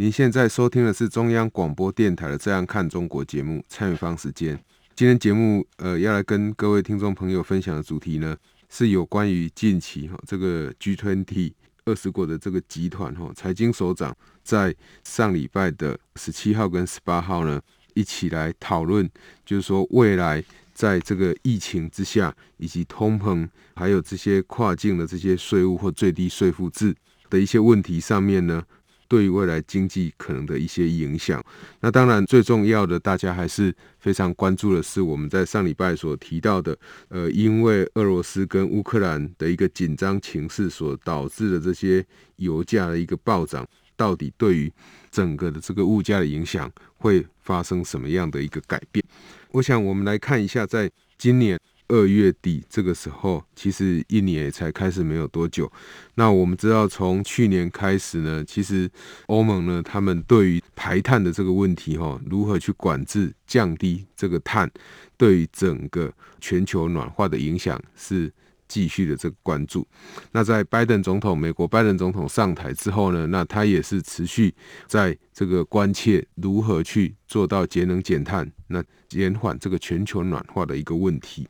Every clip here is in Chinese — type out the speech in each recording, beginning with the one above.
您现在收听的是中央广播电台的《这样看中国》节目，蔡明芳时间。今天节目呃要来跟各位听众朋友分享的主题呢，是有关于近期哈这个 G20 二十国的这个集团哈财经首长在上礼拜的十七号跟十八号呢一起来讨论，就是说未来在这个疫情之下，以及通膨，还有这些跨境的这些税务或最低税负制。的一些问题上面呢，对于未来经济可能的一些影响。那当然最重要的，大家还是非常关注的是我们在上礼拜所提到的，呃，因为俄罗斯跟乌克兰的一个紧张情势所导致的这些油价的一个暴涨，到底对于整个的这个物价的影响会发生什么样的一个改变？我想我们来看一下，在今年。二月底这个时候，其实一年才开始没有多久。那我们知道，从去年开始呢，其实欧盟呢，他们对于排碳的这个问题，哈，如何去管制、降低这个碳，对于整个全球暖化的影响是。继续的这个关注。那在拜登总统，美国拜登总统上台之后呢，那他也是持续在这个关切如何去做到节能减碳，那减缓这个全球暖化的一个问题。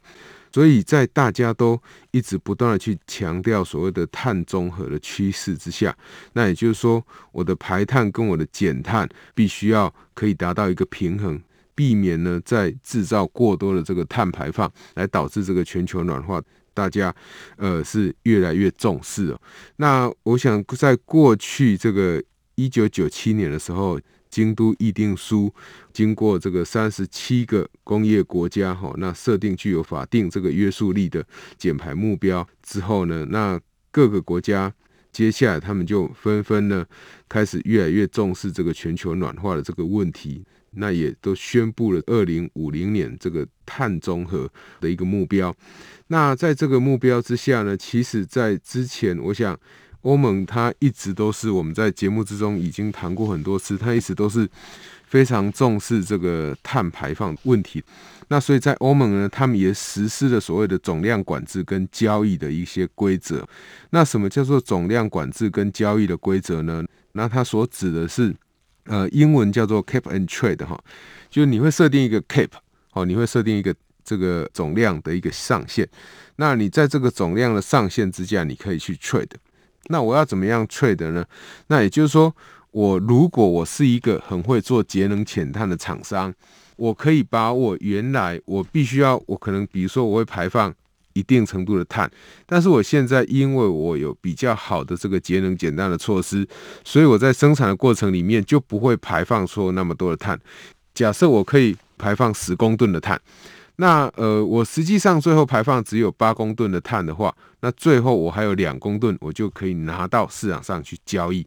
所以在大家都一直不断的去强调所谓的碳中和的趋势之下，那也就是说，我的排碳跟我的减碳必须要可以达到一个平衡，避免呢在制造过多的这个碳排放，来导致这个全球暖化。大家，呃，是越来越重视哦。那我想，在过去这个一九九七年的时候，京都议定书经过这个三十七个工业国家哈，那设定具有法定这个约束力的减排目标之后呢，那各个国家接下来他们就纷纷呢开始越来越重视这个全球暖化的这个问题。那也都宣布了二零五零年这个碳中和的一个目标。那在这个目标之下呢，其实，在之前，我想欧盟它一直都是我们在节目之中已经谈过很多次，它一直都是非常重视这个碳排放问题。那所以在欧盟呢，他们也实施了所谓的总量管制跟交易的一些规则。那什么叫做总量管制跟交易的规则呢？那它所指的是。呃，英文叫做 cap and trade 哈，就是你会设定一个 cap，哦，你会设定一个这个总量的一个上限。那你在这个总量的上限之下，你可以去 trade。那我要怎么样 trade 呢？那也就是说，我如果我是一个很会做节能减碳的厂商，我可以把我原来我必须要，我可能比如说我会排放。一定程度的碳，但是我现在因为我有比较好的这个节能减碳的措施，所以我在生产的过程里面就不会排放出那么多的碳。假设我可以排放十公吨的碳，那呃，我实际上最后排放只有八公吨的碳的话，那最后我还有两公吨，我就可以拿到市场上去交易，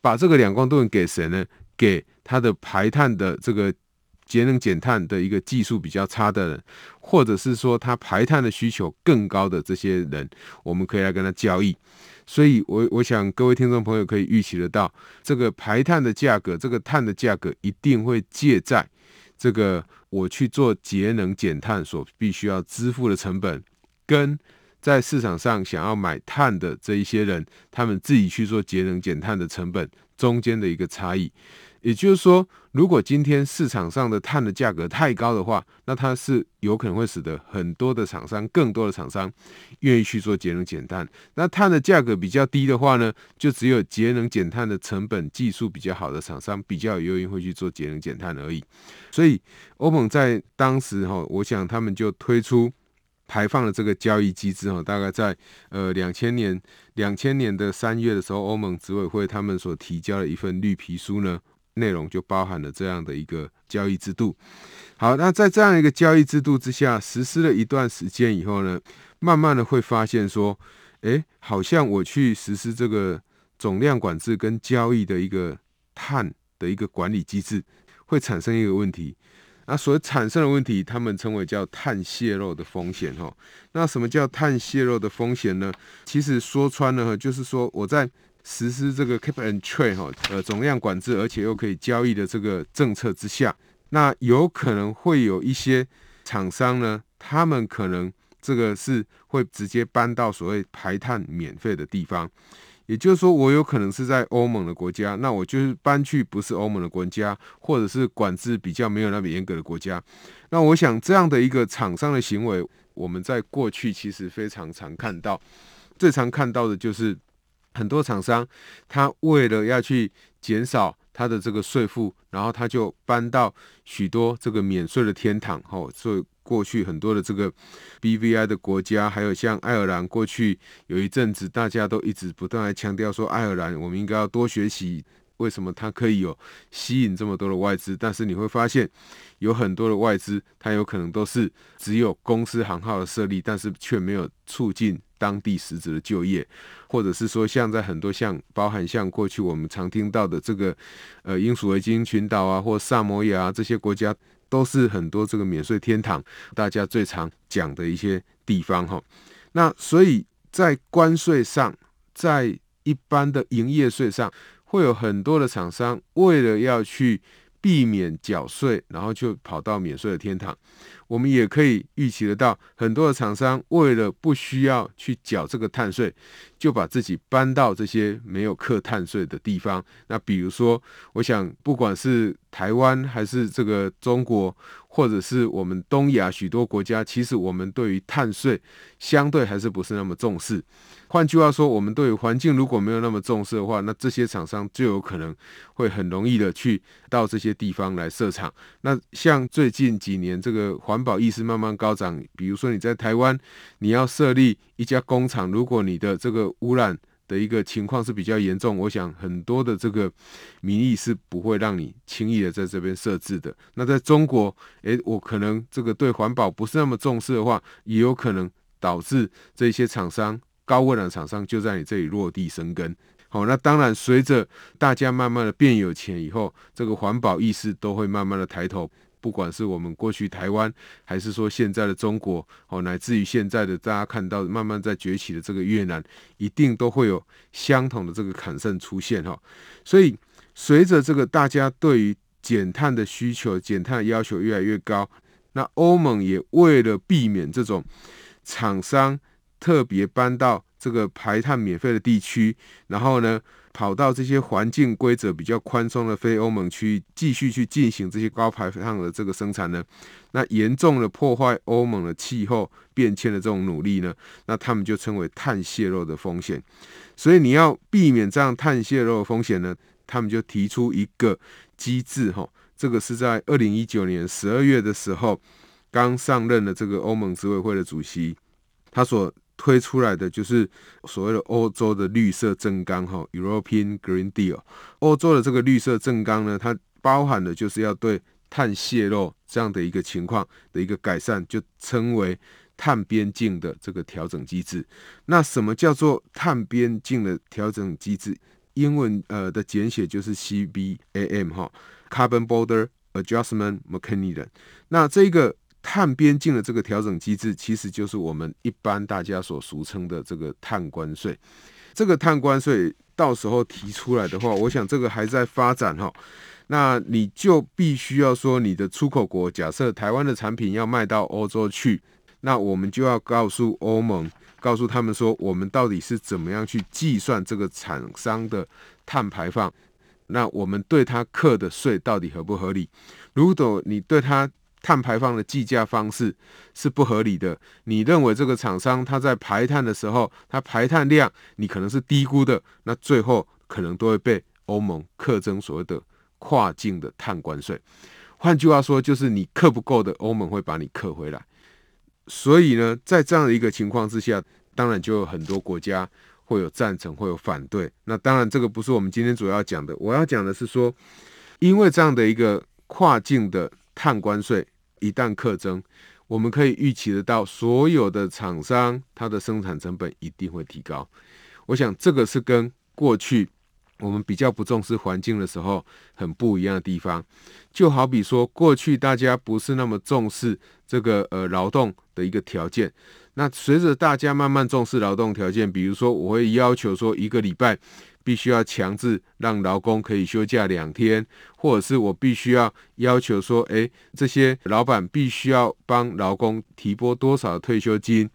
把这个两公吨给谁呢？给他的排碳的这个。节能减碳的一个技术比较差的人，或者是说他排碳的需求更高的这些人，我们可以来跟他交易。所以我，我想各位听众朋友可以预期得到，这个排碳的价格，这个碳的价格一定会借债这个我去做节能减碳所必须要支付的成本，跟在市场上想要买碳的这一些人，他们自己去做节能减碳的成本中间的一个差异。也就是说，如果今天市场上的碳的价格太高的话，那它是有可能会使得很多的厂商、更多的厂商愿意去做节能减碳。那碳的价格比较低的话呢，就只有节能减碳的成本技术比较好的厂商比较有愿意会去做节能减碳而已。所以，欧盟在当时哈，我想他们就推出排放的这个交易机制哈，大概在呃两千年两千年的三月的时候，欧盟执委会他们所提交的一份绿皮书呢。内容就包含了这样的一个交易制度。好，那在这样一个交易制度之下，实施了一段时间以后呢，慢慢的会发现说，诶，好像我去实施这个总量管制跟交易的一个碳的一个管理机制，会产生一个问题。那所产生的问题，他们称为叫碳泄漏的风险哈。那什么叫碳泄漏的风险呢？其实说穿了，就是说我在实施这个 cap and trade 哈，呃，总量管制，而且又可以交易的这个政策之下，那有可能会有一些厂商呢，他们可能这个是会直接搬到所谓排碳免费的地方。也就是说，我有可能是在欧盟的国家，那我就是搬去不是欧盟的国家，或者是管制比较没有那么严格的国家。那我想这样的一个厂商的行为，我们在过去其实非常常看到，最常看到的就是很多厂商，他为了要去减少他的这个税负，然后他就搬到许多这个免税的天堂，吼，所以。过去很多的这个 BVI 的国家，还有像爱尔兰，过去有一阵子大家都一直不断来强调说，爱尔兰我们应该要多学习，为什么它可以有吸引这么多的外资？但是你会发现，有很多的外资，它有可能都是只有公司行号的设立，但是却没有促进当地实质的就业，或者是说像在很多像包含像过去我们常听到的这个呃英属维京群岛啊，或萨摩亚啊这些国家。都是很多这个免税天堂，大家最常讲的一些地方哈。那所以在关税上，在一般的营业税上，会有很多的厂商为了要去避免缴税，然后就跑到免税的天堂。我们也可以预期得到，很多的厂商为了不需要去缴这个碳税，就把自己搬到这些没有课碳税的地方。那比如说，我想不管是台湾还是这个中国，或者是我们东亚许多国家，其实我们对于碳税相对还是不是那么重视。换句话说，我们对于环境如果没有那么重视的话，那这些厂商就有可能会很容易的去到这些地方来设厂。那像最近几年这个环环保意识慢慢高涨，比如说你在台湾，你要设立一家工厂，如果你的这个污染的一个情况是比较严重，我想很多的这个民意是不会让你轻易的在这边设置的。那在中国，诶，我可能这个对环保不是那么重视的话，也有可能导致这些厂商。高污染厂商就在你这里落地生根。好，那当然，随着大家慢慢的变有钱以后，这个环保意识都会慢慢的抬头。不管是我们过去台湾，还是说现在的中国，哦，乃至于现在的大家看到慢慢在崛起的这个越南，一定都会有相同的这个坎盛出现哈。所以，随着这个大家对于减碳的需求、减碳要求越来越高，那欧盟也为了避免这种厂商。特别搬到这个排碳免费的地区，然后呢，跑到这些环境规则比较宽松的非欧盟区，继续去进行这些高排放的这个生产呢，那严重的破坏欧盟的气候变迁的这种努力呢，那他们就称为碳泄漏的风险。所以你要避免这样碳泄漏的风险呢，他们就提出一个机制，哈，这个是在二零一九年十二月的时候刚上任的这个欧盟执委会的主席，他所推出来的就是所谓的欧洲的绿色正纲，哈，European Green Deal。欧洲的这个绿色正纲呢，它包含的就是要对碳泄漏这样的一个情况的一个改善，就称为碳边境的这个调整机制。那什么叫做碳边境的调整机制？英文呃的简写就是 CBAM 哈，Carbon Border Adjustment Mechanism。那这个。碳边境的这个调整机制，其实就是我们一般大家所俗称的这个碳关税。这个碳关税到时候提出来的话，我想这个还在发展哈。那你就必须要说，你的出口国，假设台湾的产品要卖到欧洲去，那我们就要告诉欧盟，告诉他们说，我们到底是怎么样去计算这个厂商的碳排放？那我们对他课的税到底合不合理？如果你对他碳排放的计价方式是不合理的。你认为这个厂商他在排碳的时候，他排碳量你可能是低估的，那最后可能都会被欧盟课征所谓的跨境的碳关税。换句话说，就是你克不够的，欧盟会把你克回来。所以呢，在这样的一个情况之下，当然就有很多国家会有赞成，会有反对。那当然，这个不是我们今天主要讲的。我要讲的是说，因为这样的一个跨境的。碳关税一旦课征，我们可以预期得到，所有的厂商它的生产成本一定会提高。我想这个是跟过去我们比较不重视环境的时候，很不一样的地方，就好比说，过去大家不是那么重视这个呃劳动的一个条件，那随着大家慢慢重视劳动条件，比如说我会要求说一个礼拜必须要强制让劳工可以休假两天，或者是我必须要要求说，诶，这些老板必须要帮劳工提拨多少退休金。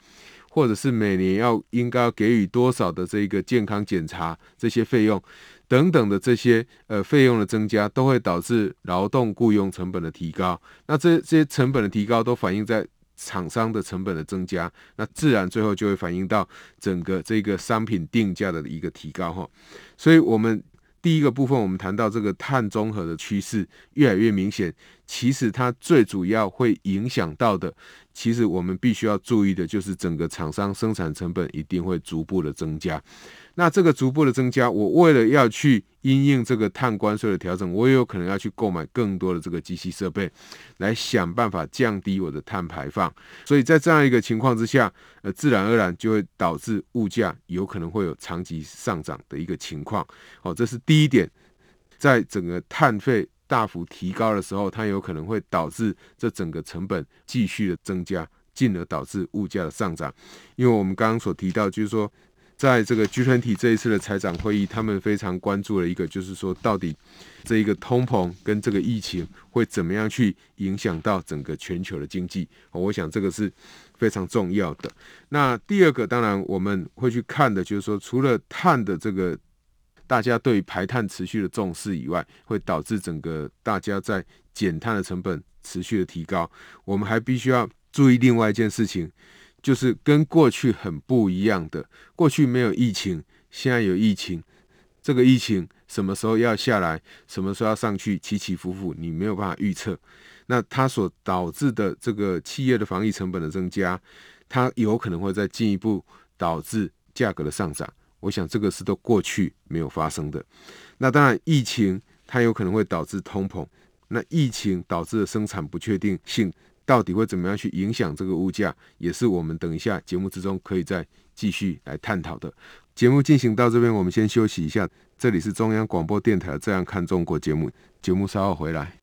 或者是每年要应该要给予多少的这个健康检查这些费用等等的这些呃费用的增加，都会导致劳动雇佣成本的提高。那这这些成本的提高都反映在厂商的成本的增加，那自然最后就会反映到整个这个商品定价的一个提高哈。所以我们。第一个部分，我们谈到这个碳中和的趋势越来越明显。其实它最主要会影响到的，其实我们必须要注意的，就是整个厂商生产成本一定会逐步的增加。那这个逐步的增加，我为了要去因应这个碳关税的调整，我也有可能要去购买更多的这个机器设备，来想办法降低我的碳排放。所以在这样一个情况之下，呃，自然而然就会导致物价有可能会有长期上涨的一个情况。好，这是第一点，在整个碳费大幅提高的时候，它有可能会导致这整个成本继续的增加，进而导致物价的上涨。因为我们刚刚所提到，就是说。在这个 G 团体这一次的财长会议，他们非常关注的一个，就是说到底这一个通膨跟这个疫情会怎么样去影响到整个全球的经济。我想这个是非常重要的。那第二个，当然我们会去看的，就是说除了碳的这个大家对排碳持续的重视以外，会导致整个大家在减碳的成本持续的提高。我们还必须要注意另外一件事情。就是跟过去很不一样的，过去没有疫情，现在有疫情。这个疫情什么时候要下来，什么时候要上去，起起伏伏，你没有办法预测。那它所导致的这个企业的防疫成本的增加，它有可能会再进一步导致价格的上涨。我想这个是都过去没有发生的。那当然，疫情它有可能会导致通膨，那疫情导致的生产不确定性。到底会怎么样去影响这个物价，也是我们等一下节目之中可以再继续来探讨的。节目进行到这边，我们先休息一下。这里是中央广播电台《这样看中国》节目，节目稍后回来。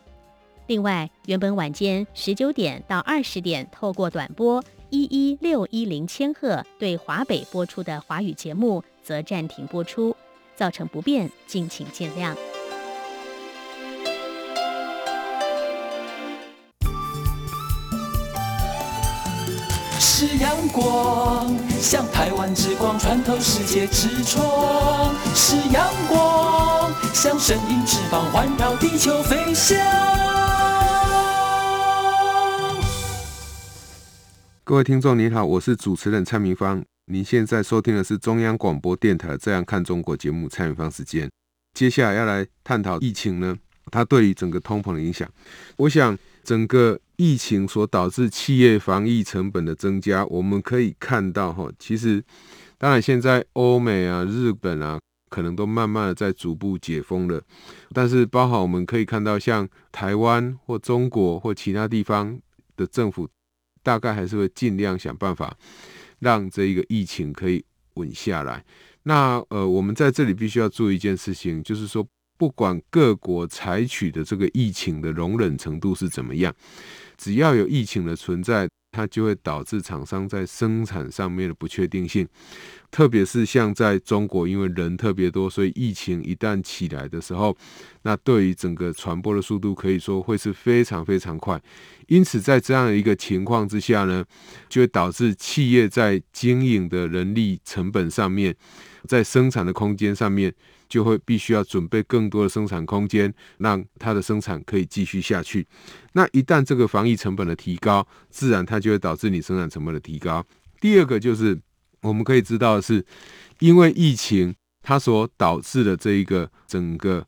另外，原本晚间十九点到二十点透过短波一一六一零千赫对华北播出的华语节目，则暂停播出，造成不便，敬请见谅。是阳光，像台湾之光穿透世界之窗；是阳光，像神鹰翅膀环绕地球飞翔。各位听众您好，我是主持人蔡明芳。您现在收听的是中央广播电台《这样看中国》节目，蔡明芳时间。接下来要来探讨疫情呢，它对于整个通膨的影响。我想，整个疫情所导致企业防疫成本的增加，我们可以看到哈，其实当然现在欧美啊、日本啊，可能都慢慢的在逐步解封了，但是包含我们可以看到，像台湾或中国或其他地方的政府。大概还是会尽量想办法让这一个疫情可以稳下来。那呃，我们在这里必须要做一件事情，就是说，不管各国采取的这个疫情的容忍程度是怎么样，只要有疫情的存在，它就会导致厂商在生产上面的不确定性。特别是像在中国，因为人特别多，所以疫情一旦起来的时候，那对于整个传播的速度可以说会是非常非常快。因此，在这样一个情况之下呢，就会导致企业在经营的人力成本上面，在生产的空间上面，就会必须要准备更多的生产空间，让它的生产可以继续下去。那一旦这个防疫成本的提高，自然它就会导致你生产成本的提高。第二个就是。我们可以知道的是，因为疫情它所导致的这一个整个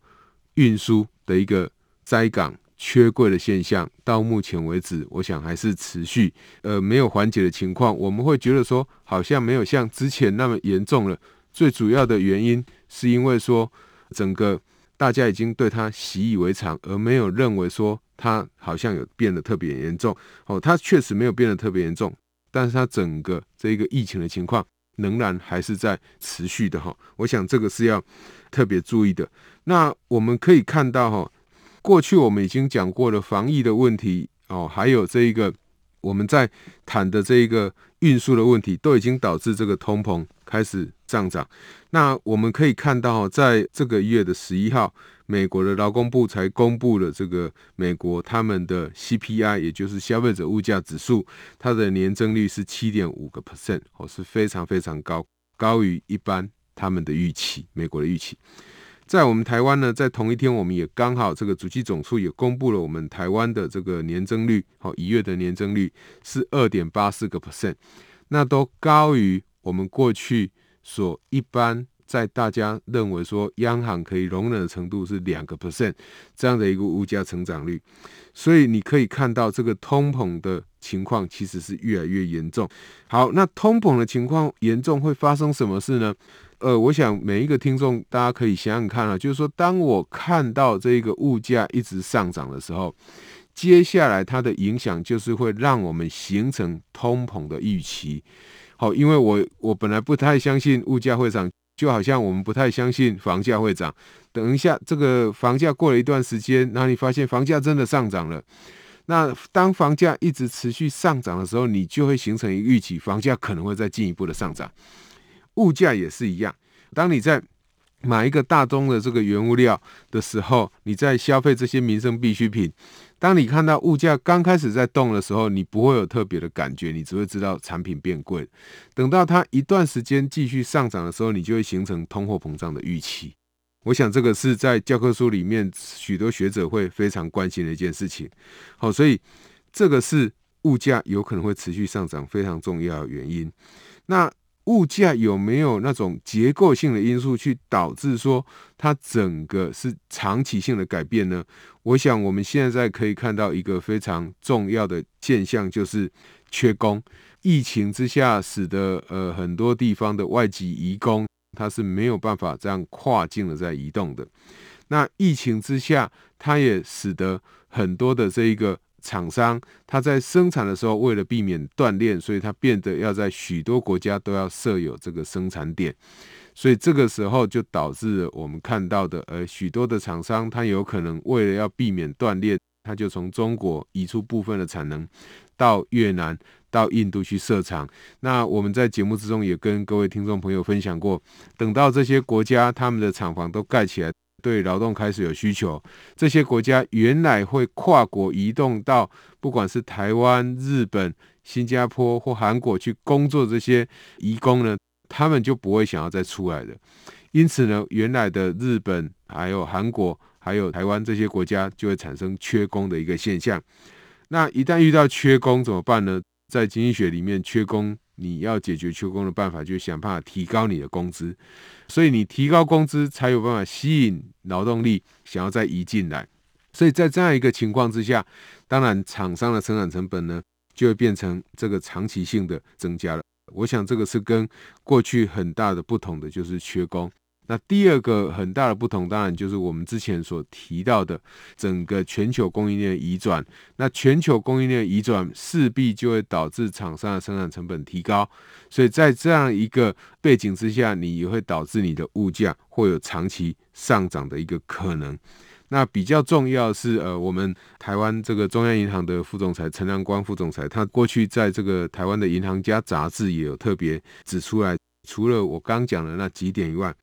运输的一个灾港缺柜的现象，到目前为止，我想还是持续呃没有缓解的情况。我们会觉得说，好像没有像之前那么严重了。最主要的原因是因为说，整个大家已经对它习以为常，而没有认为说它好像有变得特别严重。哦，它确实没有变得特别严重。但是它整个这一个疫情的情况仍然还是在持续的哈，我想这个是要特别注意的。那我们可以看到哈，过去我们已经讲过了防疫的问题哦，还有这一个我们在谈的这一个运输的问题，都已经导致这个通膨开始上涨。那我们可以看到，在这个月的十一号。美国的劳工部才公布了这个美国他们的 CPI，也就是消费者物价指数，它的年增率是七点五个 percent，哦，是非常非常高，高于一般他们的预期，美国的预期。在我们台湾呢，在同一天，我们也刚好这个主计总处也公布了我们台湾的这个年增率，好，一月的年增率是二点八四个 percent，那都高于我们过去所一般。在大家认为说央行可以容忍的程度是两个 percent 这样的一个物价成长率，所以你可以看到这个通膨的情况其实是越来越严重。好，那通膨的情况严重会发生什么事呢？呃，我想每一个听众大家可以想想看啊，就是说当我看到这个物价一直上涨的时候，接下来它的影响就是会让我们形成通膨的预期。好，因为我我本来不太相信物价会涨。就好像我们不太相信房价会涨，等一下这个房价过了一段时间，那你发现房价真的上涨了。那当房价一直持续上涨的时候，你就会形成一个预期，房价可能会再进一步的上涨。物价也是一样，当你在买一个大宗的这个原物料的时候，你在消费这些民生必需品。当你看到物价刚开始在动的时候，你不会有特别的感觉，你只会知道产品变贵。等到它一段时间继续上涨的时候，你就会形成通货膨胀的预期。我想这个是在教科书里面许多学者会非常关心的一件事情。好，所以这个是物价有可能会持续上涨非常重要的原因。那物价有没有那种结构性的因素去导致说它整个是长期性的改变呢？我想我们现在可以看到一个非常重要的现象，就是缺工。疫情之下，使得呃很多地方的外籍移工，他是没有办法这样跨境的在移动的。那疫情之下，它也使得很多的这一个。厂商他在生产的时候，为了避免断链，所以他变得要在许多国家都要设有这个生产点，所以这个时候就导致了我们看到的，呃，许多的厂商他有可能为了要避免断链，他就从中国移出部分的产能到越南、到印度去设厂。那我们在节目之中也跟各位听众朋友分享过，等到这些国家他们的厂房都盖起来。对劳动开始有需求，这些国家原来会跨国移动到不管是台湾、日本、新加坡或韩国去工作，这些移工呢，他们就不会想要再出来的。因此呢，原来的日本、还有韩国、还有台湾这些国家就会产生缺工的一个现象。那一旦遇到缺工怎么办呢？在经济学里面，缺工你要解决缺工的办法，就想办法提高你的工资。所以你提高工资，才有办法吸引劳动力想要再移进来。所以在这样一个情况之下，当然厂商的生产成本呢，就会变成这个长期性的增加了。我想这个是跟过去很大的不同的，就是缺工。那第二个很大的不同，当然就是我们之前所提到的整个全球供应链移转。那全球供应链移转势必就会导致厂商的生产成本提高，所以在这样一个背景之下，你也会导致你的物价会有长期上涨的一个可能。那比较重要是，呃，我们台湾这个中央银行的副总裁陈良光副总裁，他过去在这个台湾的银行家杂志也有特别指出来，除了我刚讲的那几点以外。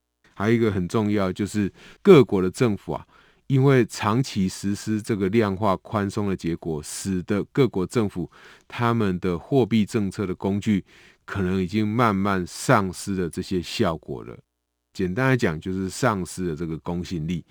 还有一个很重要，就是各国的政府啊，因为长期实施这个量化宽松的结果，使得各国政府他们的货币政策的工具可能已经慢慢丧失了这些效果了。简单来讲，就是丧失了这个公信力。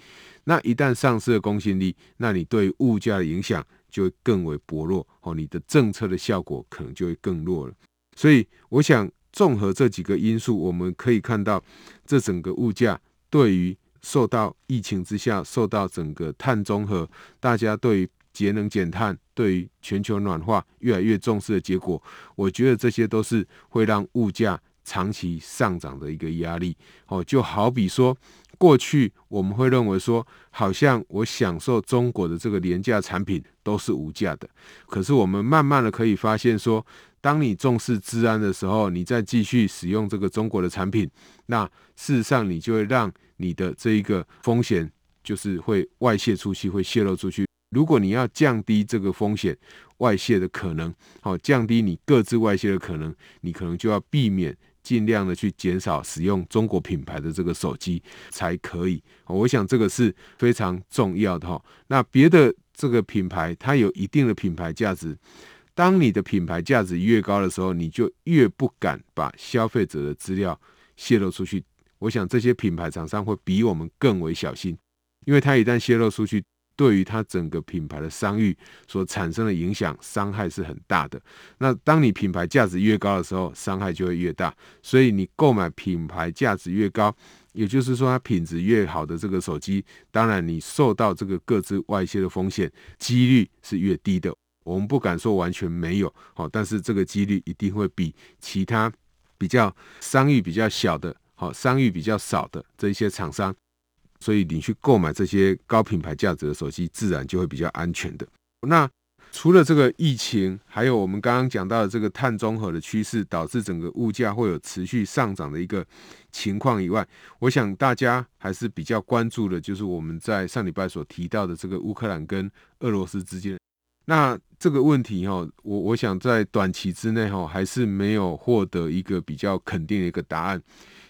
那一旦丧失了公信力，那你对物价的影响就会更为薄弱哦，你的政策的效果可能就会更弱了。所以，我想。综合这几个因素，我们可以看到，这整个物价对于受到疫情之下，受到整个碳中和，大家对于节能减碳，对于全球暖化越来越重视的结果，我觉得这些都是会让物价长期上涨的一个压力。哦，就好比说，过去我们会认为说，好像我享受中国的这个廉价产品都是无价的，可是我们慢慢的可以发现说。当你重视治安的时候，你再继续使用这个中国的产品，那事实上你就会让你的这一个风险就是会外泄出去，会泄露出去。如果你要降低这个风险外泄的可能，好，降低你各自外泄的可能，你可能就要避免尽量的去减少使用中国品牌的这个手机才可以。我想这个是非常重要的哈。那别的这个品牌它有一定的品牌价值。当你的品牌价值越高的时候，你就越不敢把消费者的资料泄露出去。我想这些品牌厂商会比我们更为小心，因为它一旦泄露出去，对于它整个品牌的商誉所产生的影响伤害是很大的。那当你品牌价值越高的时候，伤害就会越大。所以你购买品牌价值越高，也就是说它品质越好的这个手机，当然你受到这个个资外泄的风险几率是越低的。我们不敢说完全没有，好，但是这个几率一定会比其他比较商誉比较小的，好，商誉比较少的这些厂商，所以你去购买这些高品牌价值的手机，自然就会比较安全的。那除了这个疫情，还有我们刚刚讲到的这个碳中和的趋势，导致整个物价会有持续上涨的一个情况以外，我想大家还是比较关注的，就是我们在上礼拜所提到的这个乌克兰跟俄罗斯之间。那这个问题哈，我我想在短期之内哈，还是没有获得一个比较肯定的一个答案。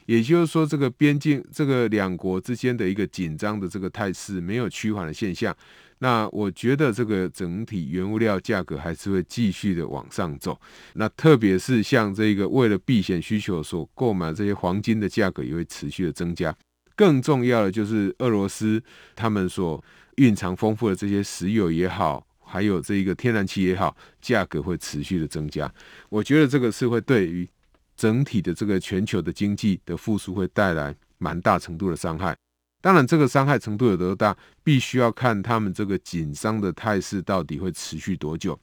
也就是说，这个边境这个两国之间的一个紧张的这个态势没有趋缓的现象。那我觉得这个整体原物料价格还是会继续的往上走。那特别是像这个为了避险需求所购买这些黄金的价格也会持续的增加。更重要的就是俄罗斯他们所蕴藏丰富的这些石油也好。还有这一个天然气也好，价格会持续的增加。我觉得这个是会对于整体的这个全球的经济的复苏会带来蛮大程度的伤害。当然，这个伤害程度有多大，必须要看他们这个紧张的态势到底会持续多久。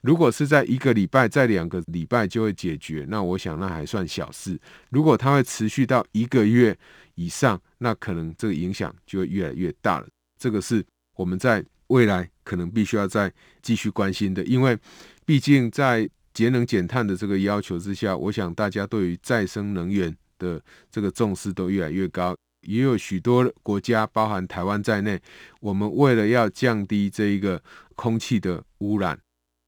如果是在一个礼拜、在两个礼拜就会解决，那我想那还算小事。如果它会持续到一个月以上，那可能这个影响就会越来越大了。这个是我们在。未来可能必须要再继续关心的，因为毕竟在节能减碳的这个要求之下，我想大家对于再生能源的这个重视都越来越高，也有许多国家，包含台湾在内，我们为了要降低这一个空气的污染，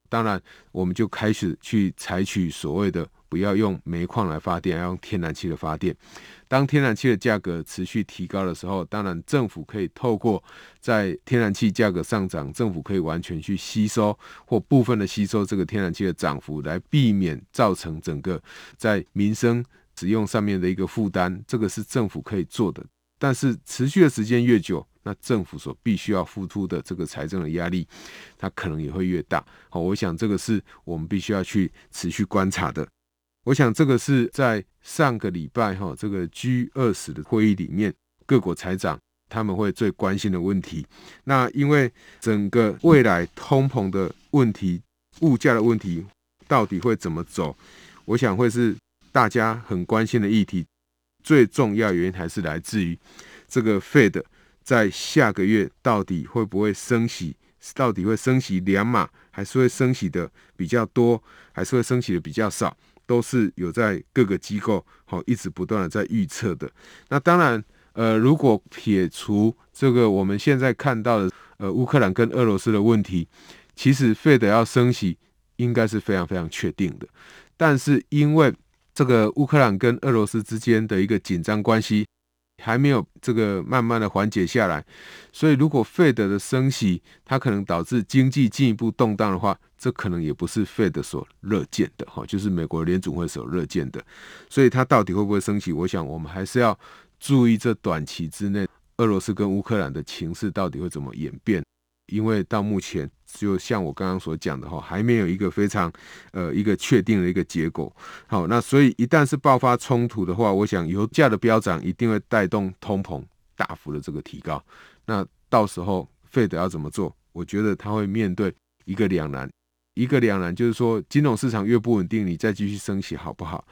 当然我们就开始去采取所谓的不要用煤矿来发电，要用天然气的发电。当天然气的价格持续提高的时候，当然政府可以透过在天然气价格上涨，政府可以完全去吸收或部分的吸收这个天然气的涨幅，来避免造成整个在民生使用上面的一个负担。这个是政府可以做的。但是持续的时间越久，那政府所必须要付出的这个财政的压力，它可能也会越大。好，我想这个是我们必须要去持续观察的。我想这个是在上个礼拜哈这个 G 二十的会议里面，各国财长他们会最关心的问题。那因为整个未来通膨的问题、物价的问题到底会怎么走，我想会是大家很关心的议题。最重要原因还是来自于这个 Fed 在下个月到底会不会升息？到底会升息两码，还是会升息的比较多，还是会升息的比较少？都是有在各个机构好一直不断的在预测的。那当然，呃，如果撇除这个我们现在看到的呃乌克兰跟俄罗斯的问题，其实费德要升息应该是非常非常确定的。但是因为这个乌克兰跟俄罗斯之间的一个紧张关系还没有这个慢慢的缓解下来，所以如果费德的升息，它可能导致经济进一步动荡的话，这可能也不是费德所乐见的哈，就是美国联总会所乐见的。所以它到底会不会升息？我想我们还是要注意这短期之内俄罗斯跟乌克兰的情势到底会怎么演变。因为到目前，就像我刚刚所讲的哈，还没有一个非常呃一个确定的一个结果。好，那所以一旦是爆发冲突的话，我想油价的飙涨一定会带动通膨大幅的这个提高。那到时候费德要怎么做？我觉得他会面对一个两难，一个两难就是说金融市场越不稳定，你再继续升息好不好？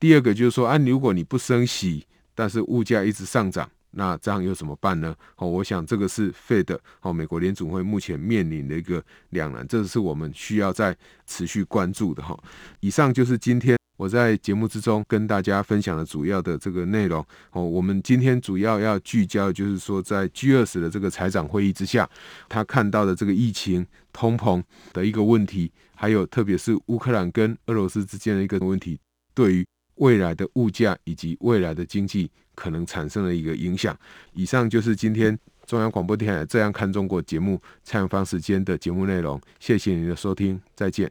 第二个就是说啊，如果你不升息，但是物价一直上涨。那这样又怎么办呢？好，我想这个是 Fed 好，美国联准会目前面临的一个两难，这是我们需要再持续关注的哈。以上就是今天我在节目之中跟大家分享的主要的这个内容。哦，我们今天主要要聚焦，就是说在 G20 的这个财长会议之下，他看到的这个疫情、通膨的一个问题，还有特别是乌克兰跟俄罗斯之间的一个问题，对于未来的物价以及未来的经济。可能产生了一个影响。以上就是今天中央广播电台《这样看中国》节目蔡永芳时间的节目内容。谢谢您的收听，再见。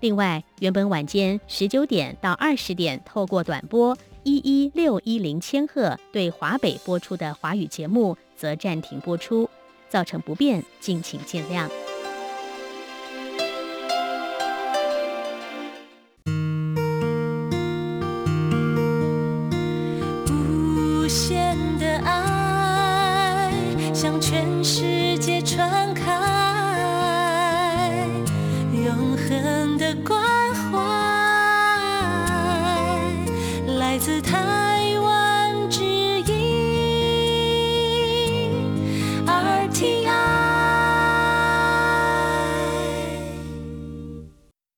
另外，原本晚间十九点到二十点透过短波一一六一零千赫对华北播出的华语节目则暂停播出，造成不便，敬请见谅。